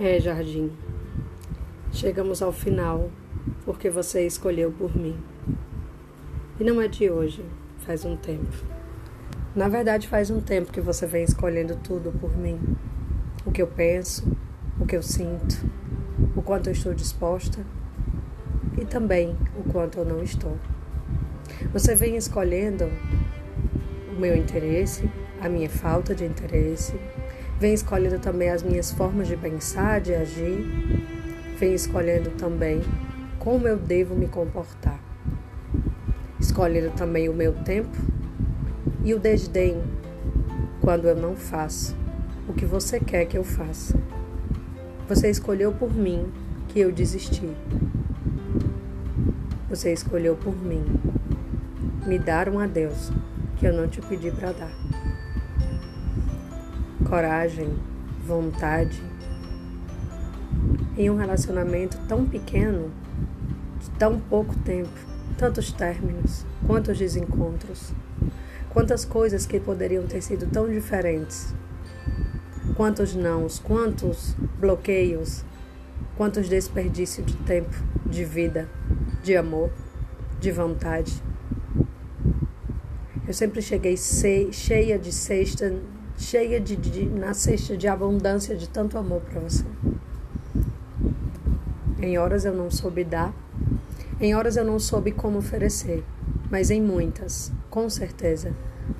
É, Jardim. Chegamos ao final porque você escolheu por mim. E não é de hoje, faz um tempo. Na verdade, faz um tempo que você vem escolhendo tudo por mim. O que eu penso, o que eu sinto, o quanto eu estou disposta e também o quanto eu não estou. Você vem escolhendo o meu interesse, a minha falta de interesse, Vem escolhendo também as minhas formas de pensar, de agir. Vem escolhendo também como eu devo me comportar. Escolhendo também o meu tempo e o desdém quando eu não faço o que você quer que eu faça. Você escolheu por mim que eu desisti. Você escolheu por mim me dar um adeus que eu não te pedi para dar coragem, vontade. Em um relacionamento tão pequeno, de tão pouco tempo, tantos términos, quantos desencontros, quantas coisas que poderiam ter sido tão diferentes, quantos nãos, quantos bloqueios, quantos desperdícios de tempo, de vida, de amor, de vontade. Eu sempre cheguei cheia de cesta cheia de, de na cesta de abundância de tanto amor para você. Em horas eu não soube dar, em horas eu não soube como oferecer, mas em muitas, com certeza,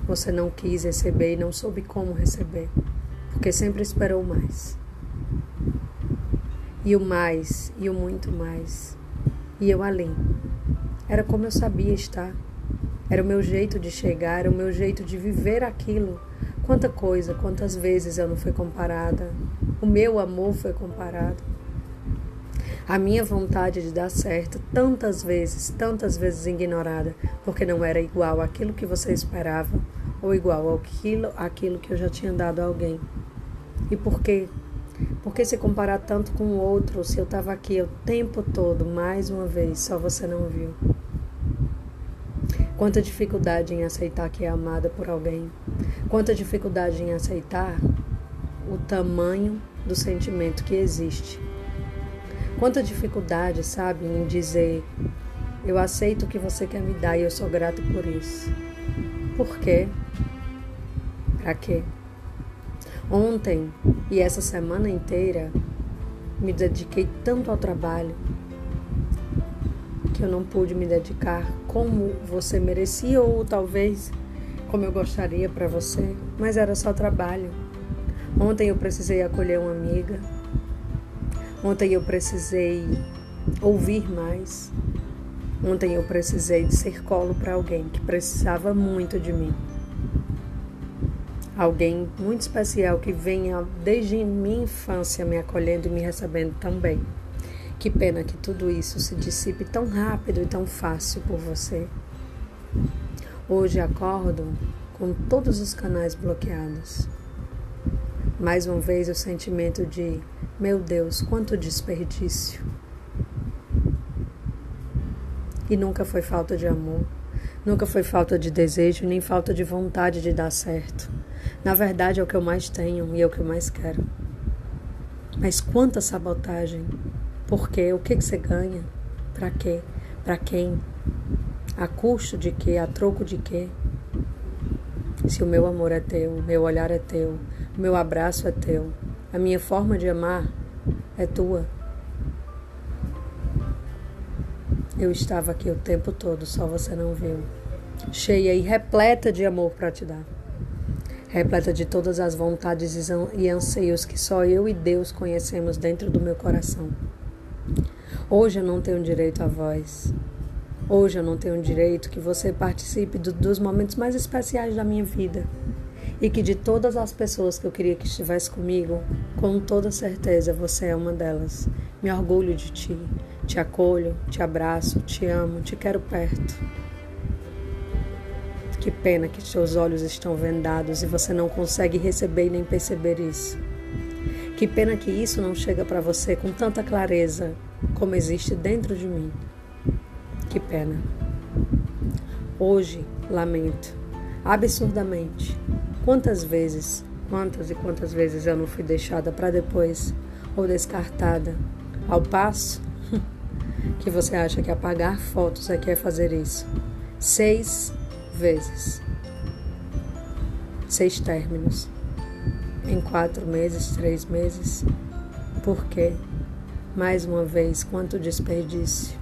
você não quis receber e não soube como receber, porque sempre esperou mais. E o mais, e o muito mais. E eu ali. Era como eu sabia estar. Era o meu jeito de chegar, era o meu jeito de viver aquilo Quanta coisa, quantas vezes eu não fui comparada. O meu amor foi comparado. A minha vontade de dar certo, tantas vezes, tantas vezes ignorada, porque não era igual àquilo que você esperava, ou igual àquilo, àquilo que eu já tinha dado a alguém. E por quê? Porque se comparar tanto com o outro, se eu estava aqui o tempo todo, mais uma vez, só você não viu. Quanta dificuldade em aceitar que é amada por alguém. Quanta dificuldade em aceitar o tamanho do sentimento que existe. Quanta dificuldade, sabe, em dizer: Eu aceito o que você quer me dar e eu sou grato por isso. Por quê? Pra quê? Ontem e essa semana inteira me dediquei tanto ao trabalho, que eu não pude me dedicar como você merecia ou talvez como eu gostaria para você, mas era só trabalho. Ontem eu precisei acolher uma amiga. Ontem eu precisei ouvir mais. Ontem eu precisei de ser colo para alguém que precisava muito de mim. Alguém muito especial que venha desde minha infância me acolhendo e me recebendo também. Que pena que tudo isso se dissipe tão rápido e tão fácil por você. Hoje acordo com todos os canais bloqueados. Mais uma vez o sentimento de, meu Deus, quanto desperdício. E nunca foi falta de amor, nunca foi falta de desejo, nem falta de vontade de dar certo. Na verdade é o que eu mais tenho e é o que eu mais quero. Mas quanta sabotagem, por quê? O que, que você ganha? Para quê? Para quem? A custo de quê? A troco de quê? Se o meu amor é teu, o meu olhar é teu, o meu abraço é teu, a minha forma de amar é tua. Eu estava aqui o tempo todo, só você não viu. Cheia e repleta de amor para te dar. Repleta de todas as vontades e anseios que só eu e Deus conhecemos dentro do meu coração. Hoje eu não tenho direito à voz. Hoje eu não tenho direito que você participe do, dos momentos mais especiais da minha vida. E que de todas as pessoas que eu queria que estivesse comigo, com toda certeza você é uma delas. Me orgulho de ti. Te acolho, te abraço, te amo, te quero perto. Que pena que seus olhos estão vendados e você não consegue receber nem perceber isso. Que pena que isso não chega para você com tanta clareza como existe dentro de mim. Que pena. Hoje lamento absurdamente quantas vezes, quantas e quantas vezes eu não fui deixada para depois ou descartada. Ao passo que você acha que apagar fotos é que é fazer isso. Seis vezes. Seis términos. Em quatro meses, três meses. Por quê? Mais uma vez, quanto desperdício.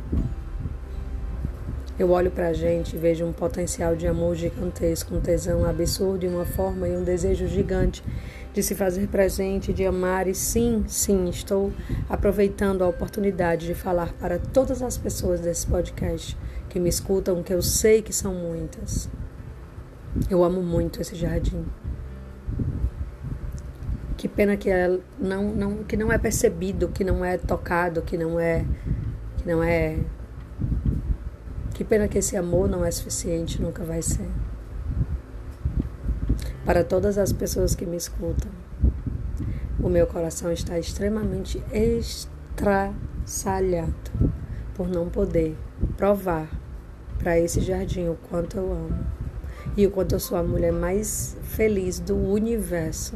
Eu olho para a gente e vejo um potencial de amor gigantesco, um tesão absurdo e uma forma e um desejo gigante de se fazer presente, de amar. E sim, sim, estou aproveitando a oportunidade de falar para todas as pessoas desse podcast que me escutam, que eu sei que são muitas. Eu amo muito esse jardim. Que pena que é, não, não, que não é percebido, que não é tocado, que não é, que não é que pena que esse amor não é suficiente, nunca vai ser. Para todas as pessoas que me escutam, o meu coração está extremamente estraçalhado por não poder provar para esse jardim o quanto eu amo e o quanto eu sou a mulher mais feliz do universo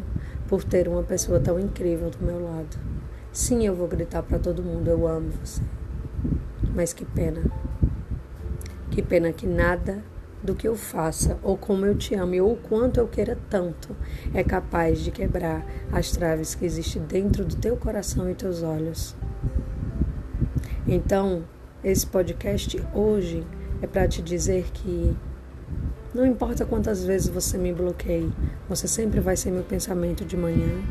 por ter uma pessoa tão incrível do meu lado. Sim, eu vou gritar para todo mundo: eu amo você. Mas que pena que pena que nada do que eu faça, ou como eu te ame, ou quanto eu queira tanto, é capaz de quebrar as traves que existem dentro do teu coração e teus olhos. Então, esse podcast hoje é para te dizer que não importa quantas vezes você me bloqueie, você sempre vai ser meu pensamento de manhã,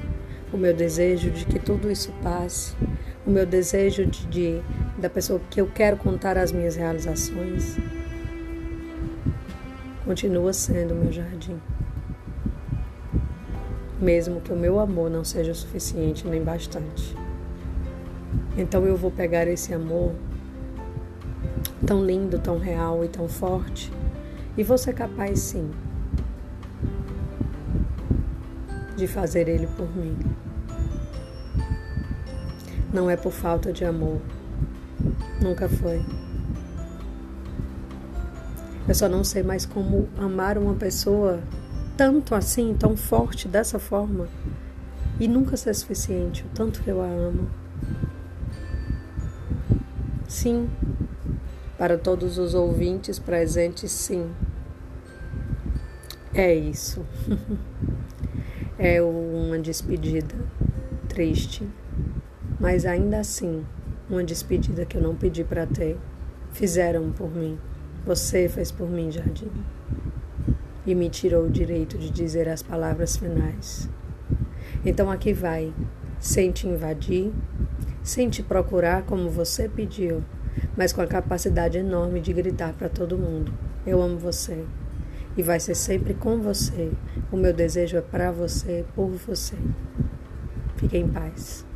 o meu desejo de que tudo isso passe, o meu desejo de, de da pessoa que eu quero contar as minhas realizações, continua sendo meu jardim. Mesmo que o meu amor não seja suficiente nem bastante. Então eu vou pegar esse amor tão lindo, tão real e tão forte, e vou ser capaz sim de fazer ele por mim. Não é por falta de amor, Nunca foi. Eu só não sei mais como amar uma pessoa tanto assim, tão forte, dessa forma, e nunca ser suficiente, o tanto que eu a amo. Sim, para todos os ouvintes presentes, sim. É isso. é uma despedida triste, mas ainda assim uma despedida que eu não pedi para ter. Fizeram por mim. Você fez por mim, Jardim. E me tirou o direito de dizer as palavras finais. Então aqui vai, sem te invadir, sem te procurar como você pediu, mas com a capacidade enorme de gritar para todo mundo: Eu amo você. E vai ser sempre com você. O meu desejo é para você, por você. Fique em paz.